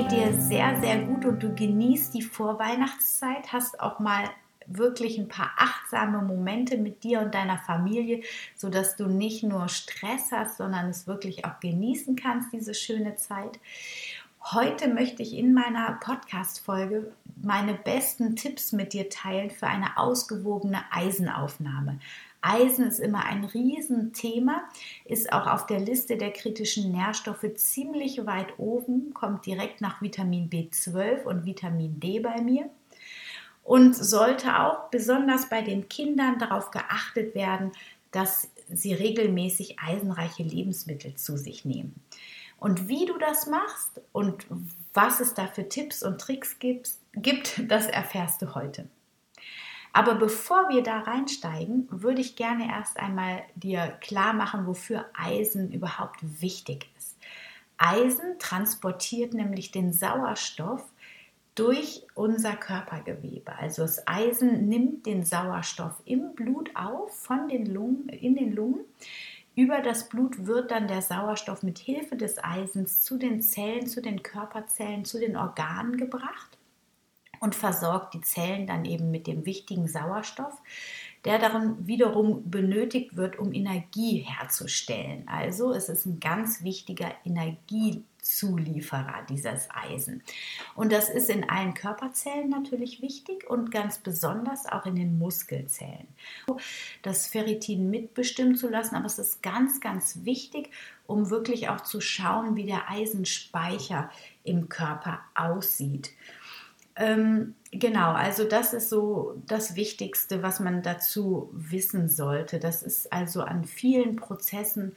Dir sehr, sehr gut und du genießt die Vorweihnachtszeit, hast auch mal wirklich ein paar achtsame Momente mit dir und deiner Familie, sodass du nicht nur Stress hast, sondern es wirklich auch genießen kannst, diese schöne Zeit. Heute möchte ich in meiner Podcast-Folge meine besten Tipps mit dir teilen für eine ausgewogene Eisenaufnahme. Eisen ist immer ein Riesenthema, ist auch auf der Liste der kritischen Nährstoffe ziemlich weit oben, kommt direkt nach Vitamin B12 und Vitamin D bei mir und sollte auch besonders bei den Kindern darauf geachtet werden, dass sie regelmäßig eisenreiche Lebensmittel zu sich nehmen. Und wie du das machst und was es da für Tipps und Tricks gibt, das erfährst du heute. Aber bevor wir da reinsteigen, würde ich gerne erst einmal dir klar machen, wofür Eisen überhaupt wichtig ist. Eisen transportiert nämlich den Sauerstoff durch unser Körpergewebe. Also das Eisen nimmt den Sauerstoff im Blut auf, von den Lungen, in den Lungen. Über das Blut wird dann der Sauerstoff mit Hilfe des Eisens zu den Zellen, zu den Körperzellen, zu den Organen gebracht und versorgt die Zellen dann eben mit dem wichtigen Sauerstoff, der darin wiederum benötigt wird, um Energie herzustellen. Also es ist ein ganz wichtiger Energiezulieferer, dieses Eisen. Und das ist in allen Körperzellen natürlich wichtig und ganz besonders auch in den Muskelzellen. Das Ferritin mitbestimmen zu lassen, aber es ist ganz, ganz wichtig, um wirklich auch zu schauen, wie der Eisenspeicher im Körper aussieht. Ähm, genau, also das ist so das Wichtigste, was man dazu wissen sollte. Das ist also an vielen Prozessen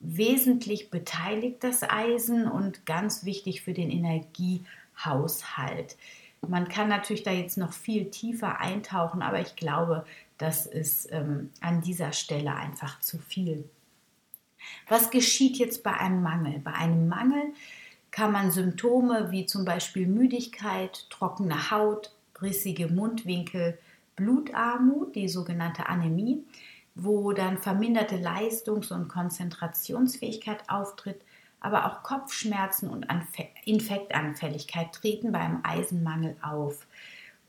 wesentlich beteiligt, das Eisen, und ganz wichtig für den Energiehaushalt. Man kann natürlich da jetzt noch viel tiefer eintauchen, aber ich glaube, das ist ähm, an dieser Stelle einfach zu viel. Was geschieht jetzt bei einem Mangel? Bei einem Mangel kann man Symptome wie zum Beispiel Müdigkeit, trockene Haut, rissige Mundwinkel, Blutarmut, die sogenannte Anämie, wo dann verminderte Leistungs- und Konzentrationsfähigkeit auftritt, aber auch Kopfschmerzen und Infektanfälligkeit treten beim Eisenmangel auf.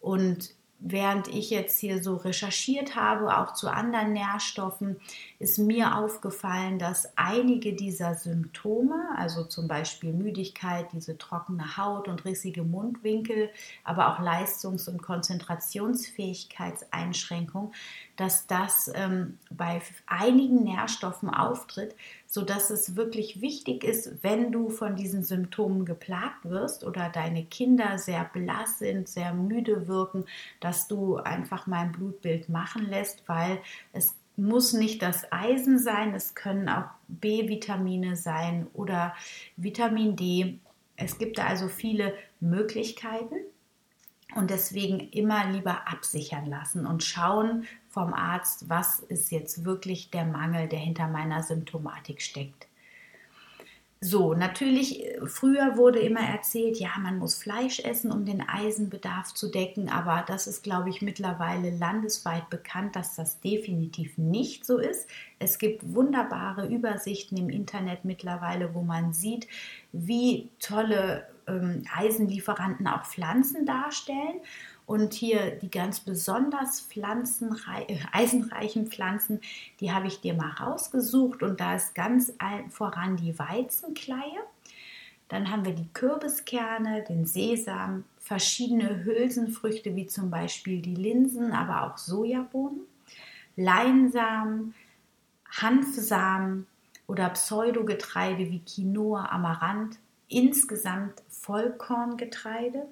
Und während ich jetzt hier so recherchiert habe, auch zu anderen Nährstoffen, ist mir aufgefallen, dass einige dieser Symptome, also zum Beispiel Müdigkeit, diese trockene Haut und rissige Mundwinkel, aber auch Leistungs- und Konzentrationsfähigkeitseinschränkung, dass das ähm, bei einigen Nährstoffen auftritt, sodass es wirklich wichtig ist, wenn du von diesen Symptomen geplagt wirst oder deine Kinder sehr blass sind, sehr müde wirken, dass du einfach mal ein Blutbild machen lässt, weil es muss nicht das Eisen sein, es können auch B-Vitamine sein oder Vitamin D. Es gibt da also viele Möglichkeiten und deswegen immer lieber absichern lassen und schauen, vom Arzt, was ist jetzt wirklich der Mangel, der hinter meiner Symptomatik steckt. So, natürlich, früher wurde immer erzählt, ja, man muss Fleisch essen, um den Eisenbedarf zu decken, aber das ist, glaube ich, mittlerweile landesweit bekannt, dass das definitiv nicht so ist. Es gibt wunderbare Übersichten im Internet mittlerweile, wo man sieht, wie tolle ähm, Eisenlieferanten auch Pflanzen darstellen. Und hier die ganz besonders pflanzenrei äh, eisenreichen Pflanzen, die habe ich dir mal rausgesucht. Und da ist ganz voran die Weizenkleie. Dann haben wir die Kürbiskerne, den Sesam, verschiedene Hülsenfrüchte wie zum Beispiel die Linsen, aber auch Sojabohnen, Leinsamen, Hanfsamen oder Pseudogetreide wie Quinoa, Amaranth, insgesamt Vollkorngetreide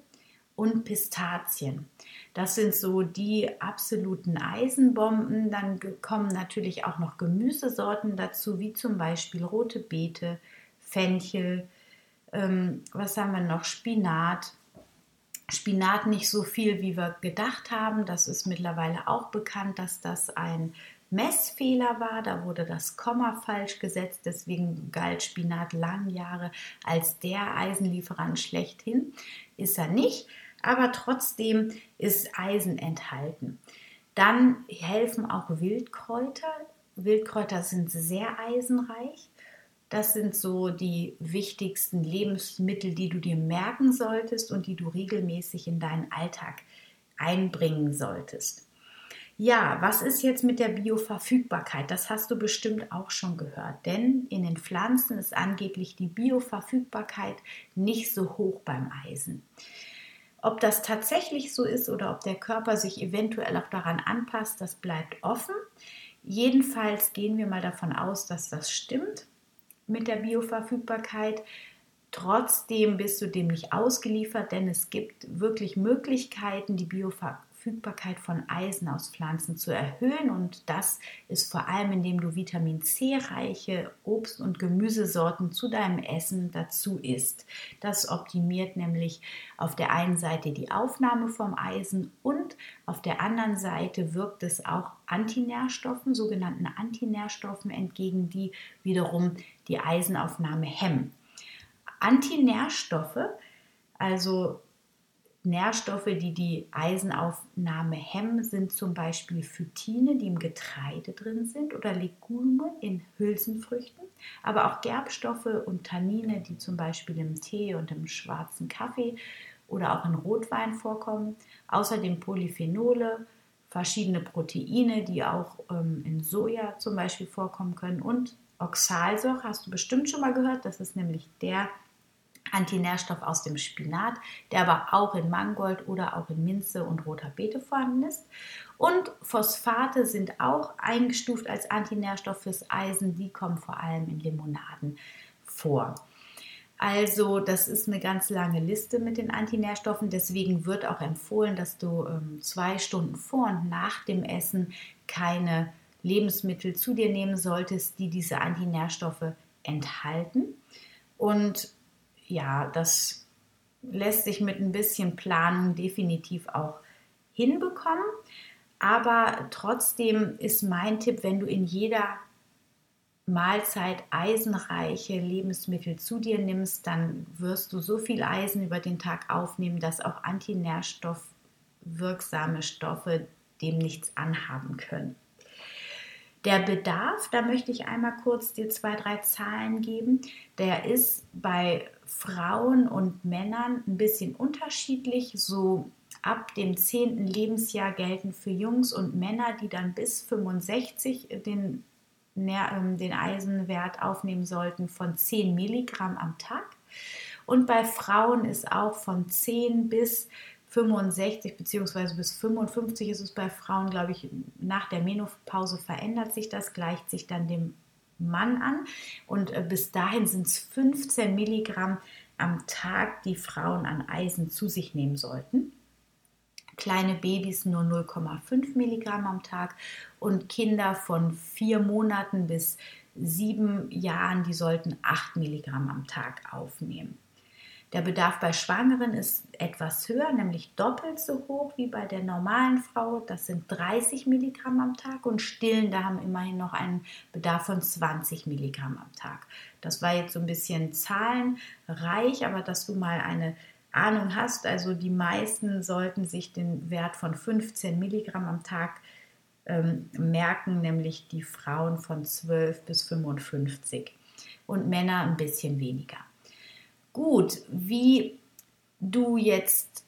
und Pistazien. Das sind so die absoluten Eisenbomben. Dann kommen natürlich auch noch Gemüsesorten dazu, wie zum Beispiel rote Beete, Fenchel, ähm, was haben wir noch? Spinat, Spinat nicht so viel, wie wir gedacht haben. Das ist mittlerweile auch bekannt, dass das ein Messfehler war. Da wurde das Komma falsch gesetzt. Deswegen galt Spinat lange Jahre als der Eisenlieferant schlechthin. Ist er nicht, aber trotzdem ist Eisen enthalten. Dann helfen auch Wildkräuter. Wildkräuter sind sehr eisenreich. Das sind so die wichtigsten Lebensmittel, die du dir merken solltest und die du regelmäßig in deinen Alltag einbringen solltest. Ja, was ist jetzt mit der Bioverfügbarkeit? Das hast du bestimmt auch schon gehört, denn in den Pflanzen ist angeblich die Bioverfügbarkeit nicht so hoch beim Eisen. Ob das tatsächlich so ist oder ob der Körper sich eventuell auch daran anpasst, das bleibt offen. Jedenfalls gehen wir mal davon aus, dass das stimmt mit der Bioverfügbarkeit. Trotzdem bist du dem nicht ausgeliefert, denn es gibt wirklich Möglichkeiten, die Bioverfügbarkeit Verfügbarkeit von Eisen aus Pflanzen zu erhöhen. Und das ist vor allem, indem du Vitamin C-reiche Obst- und Gemüsesorten zu deinem Essen dazu isst. Das optimiert nämlich auf der einen Seite die Aufnahme vom Eisen und auf der anderen Seite wirkt es auch Antinährstoffen, sogenannten Antinährstoffen entgegen, die wiederum die Eisenaufnahme hemmen. Antinährstoffe, also Nährstoffe, die die Eisenaufnahme hemmen, sind zum Beispiel Phytine, die im Getreide drin sind, oder Legume in Hülsenfrüchten, aber auch Gerbstoffe und Tannine, die zum Beispiel im Tee und im schwarzen Kaffee oder auch in Rotwein vorkommen. Außerdem Polyphenole, verschiedene Proteine, die auch ähm, in Soja zum Beispiel vorkommen können und Oxalsäure, hast du bestimmt schon mal gehört, das ist nämlich der Antinährstoff aus dem Spinat, der aber auch in Mangold oder auch in Minze und roter Beete vorhanden ist. Und Phosphate sind auch eingestuft als Antinährstoff fürs Eisen. Die kommen vor allem in Limonaden vor. Also das ist eine ganz lange Liste mit den Antinährstoffen. Deswegen wird auch empfohlen, dass du ähm, zwei Stunden vor und nach dem Essen keine Lebensmittel zu dir nehmen solltest, die diese Antinährstoffe enthalten. Und ja, das lässt sich mit ein bisschen Planung definitiv auch hinbekommen. Aber trotzdem ist mein Tipp, wenn du in jeder Mahlzeit eisenreiche Lebensmittel zu dir nimmst, dann wirst du so viel Eisen über den Tag aufnehmen, dass auch antinährstoffwirksame Stoffe dem nichts anhaben können. Der Bedarf, da möchte ich einmal kurz dir zwei, drei Zahlen geben, der ist bei Frauen und Männern ein bisschen unterschiedlich. So ab dem 10. Lebensjahr gelten für Jungs und Männer, die dann bis 65 den, ähm, den Eisenwert aufnehmen sollten, von 10 Milligramm am Tag. Und bei Frauen ist auch von 10 bis 65 bzw. bis 55 ist es bei Frauen, glaube ich, nach der Menopause verändert sich das, gleicht sich dann dem Mann an. Und äh, bis dahin sind es 15 Milligramm am Tag, die Frauen an Eisen zu sich nehmen sollten. Kleine Babys nur 0,5 Milligramm am Tag und Kinder von vier Monaten bis sieben Jahren, die sollten 8 Milligramm am Tag aufnehmen. Der Bedarf bei Schwangeren ist etwas höher, nämlich doppelt so hoch wie bei der normalen Frau. Das sind 30 Milligramm am Tag und Stillende haben immerhin noch einen Bedarf von 20 Milligramm am Tag. Das war jetzt so ein bisschen zahlenreich, aber dass du mal eine Ahnung hast, also die meisten sollten sich den Wert von 15 Milligramm am Tag ähm, merken, nämlich die Frauen von 12 bis 55 und Männer ein bisschen weniger. Gut, wie du jetzt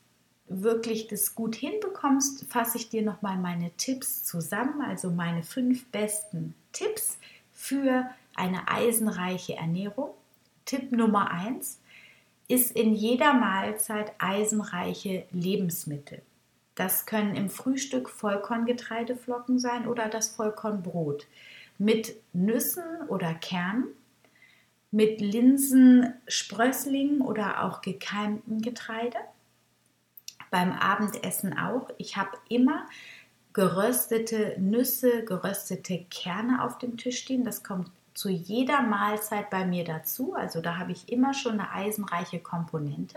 wirklich das gut hinbekommst, fasse ich dir nochmal meine Tipps zusammen, also meine fünf besten Tipps für eine eisenreiche Ernährung. Tipp Nummer eins ist in jeder Mahlzeit eisenreiche Lebensmittel. Das können im Frühstück Vollkorngetreideflocken sein oder das Vollkornbrot mit Nüssen oder Kernen mit Linsensprösslingen oder auch gekeimtem Getreide. Beim Abendessen auch. Ich habe immer geröstete Nüsse, geröstete Kerne auf dem Tisch stehen. Das kommt zu jeder Mahlzeit bei mir dazu. Also da habe ich immer schon eine eisenreiche Komponente.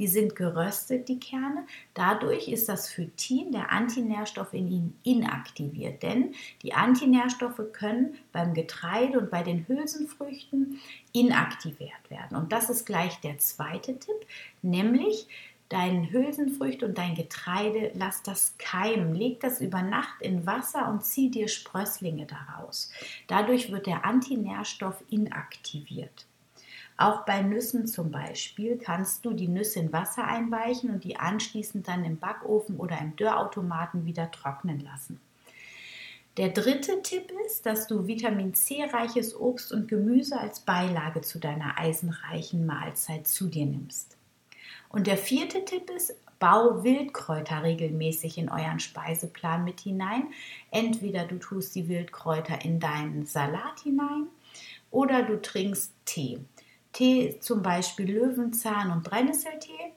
Die sind geröstet, die Kerne. Dadurch ist das Phytin, der Antinährstoff in ihnen, inaktiviert. Denn die Antinährstoffe können beim Getreide und bei den Hülsenfrüchten inaktiviert werden. Und das ist gleich der zweite Tipp, nämlich dein Hülsenfrüchte und dein Getreide, lass das keimen, leg das über Nacht in Wasser und zieh dir Sprösslinge daraus. Dadurch wird der Antinährstoff inaktiviert. Auch bei Nüssen zum Beispiel kannst du die Nüsse in Wasser einweichen und die anschließend dann im Backofen oder im Dörrautomaten wieder trocknen lassen. Der dritte Tipp ist, dass du Vitamin C reiches Obst und Gemüse als Beilage zu deiner eisenreichen Mahlzeit zu dir nimmst. Und der vierte Tipp ist, bau Wildkräuter regelmäßig in euren Speiseplan mit hinein. Entweder du tust die Wildkräuter in deinen Salat hinein oder du trinkst Tee. Tee zum Beispiel Löwenzahn und Brennnesseltee.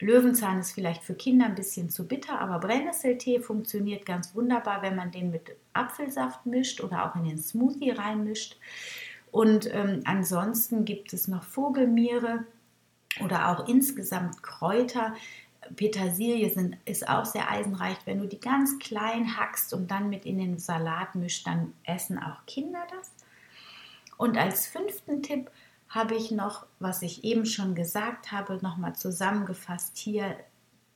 Löwenzahn ist vielleicht für Kinder ein bisschen zu bitter, aber Brennnesseltee funktioniert ganz wunderbar, wenn man den mit Apfelsaft mischt oder auch in den Smoothie reinmischt. Und ähm, ansonsten gibt es noch Vogelmiere, oder auch insgesamt Kräuter. Petersilie sind, ist auch sehr eisenreich. Wenn du die ganz klein hackst und dann mit in den Salat mischst, dann essen auch Kinder das. Und als fünften Tipp habe ich noch, was ich eben schon gesagt habe, nochmal zusammengefasst hier,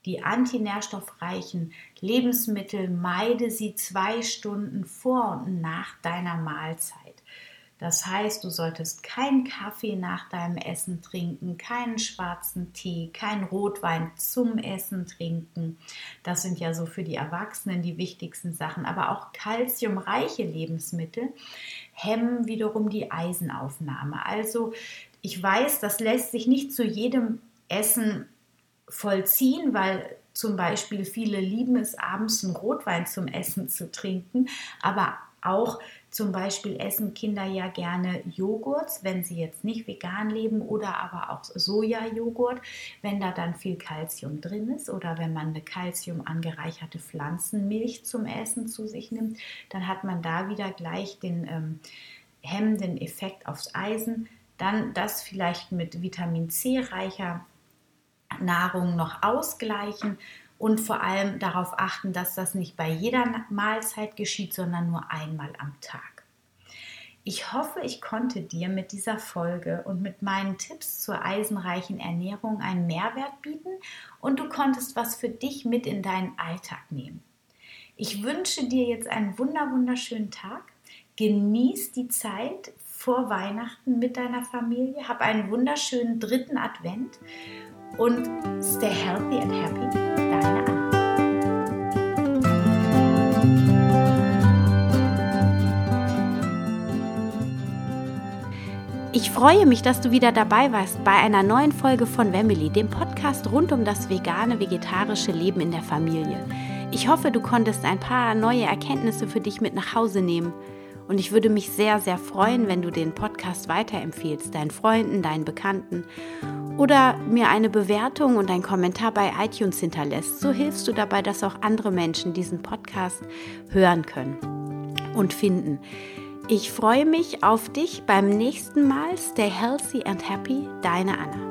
die antinährstoffreichen Lebensmittel meide sie zwei Stunden vor und nach deiner Mahlzeit. Das heißt, du solltest keinen Kaffee nach deinem Essen trinken, keinen schwarzen Tee, keinen Rotwein zum Essen trinken. Das sind ja so für die Erwachsenen die wichtigsten Sachen. Aber auch kalziumreiche Lebensmittel hemmen wiederum die Eisenaufnahme. Also ich weiß, das lässt sich nicht zu jedem Essen vollziehen, weil zum Beispiel viele lieben es, abends einen Rotwein zum Essen zu trinken. Aber auch zum Beispiel essen Kinder ja gerne Joghurt, wenn sie jetzt nicht vegan leben oder aber auch Sojajoghurt, wenn da dann viel Kalzium drin ist oder wenn man eine Kalzium angereicherte Pflanzenmilch zum Essen zu sich nimmt, dann hat man da wieder gleich den ähm, hemmenden Effekt aufs Eisen. Dann das vielleicht mit Vitamin C reicher Nahrung noch ausgleichen und vor allem darauf achten, dass das nicht bei jeder Mahlzeit geschieht, sondern nur einmal am Tag. Ich hoffe, ich konnte dir mit dieser Folge und mit meinen Tipps zur eisenreichen Ernährung einen Mehrwert bieten und du konntest was für dich mit in deinen Alltag nehmen. Ich wünsche dir jetzt einen wunder wunderschönen Tag. Genieß die Zeit vor Weihnachten mit deiner Familie. Hab einen wunderschönen dritten Advent und stay healthy and happy. Deine Anna. Ich freue mich, dass du wieder dabei warst bei einer neuen Folge von Wemily, dem Podcast rund um das vegane, vegetarische Leben in der Familie. Ich hoffe, du konntest ein paar neue Erkenntnisse für dich mit nach Hause nehmen. Und ich würde mich sehr, sehr freuen, wenn du den Podcast weiterempfehlst, deinen Freunden, deinen Bekannten oder mir eine Bewertung und einen Kommentar bei iTunes hinterlässt. So hilfst du dabei, dass auch andere Menschen diesen Podcast hören können und finden. Ich freue mich auf dich beim nächsten Mal. Stay healthy and happy, deine Anna.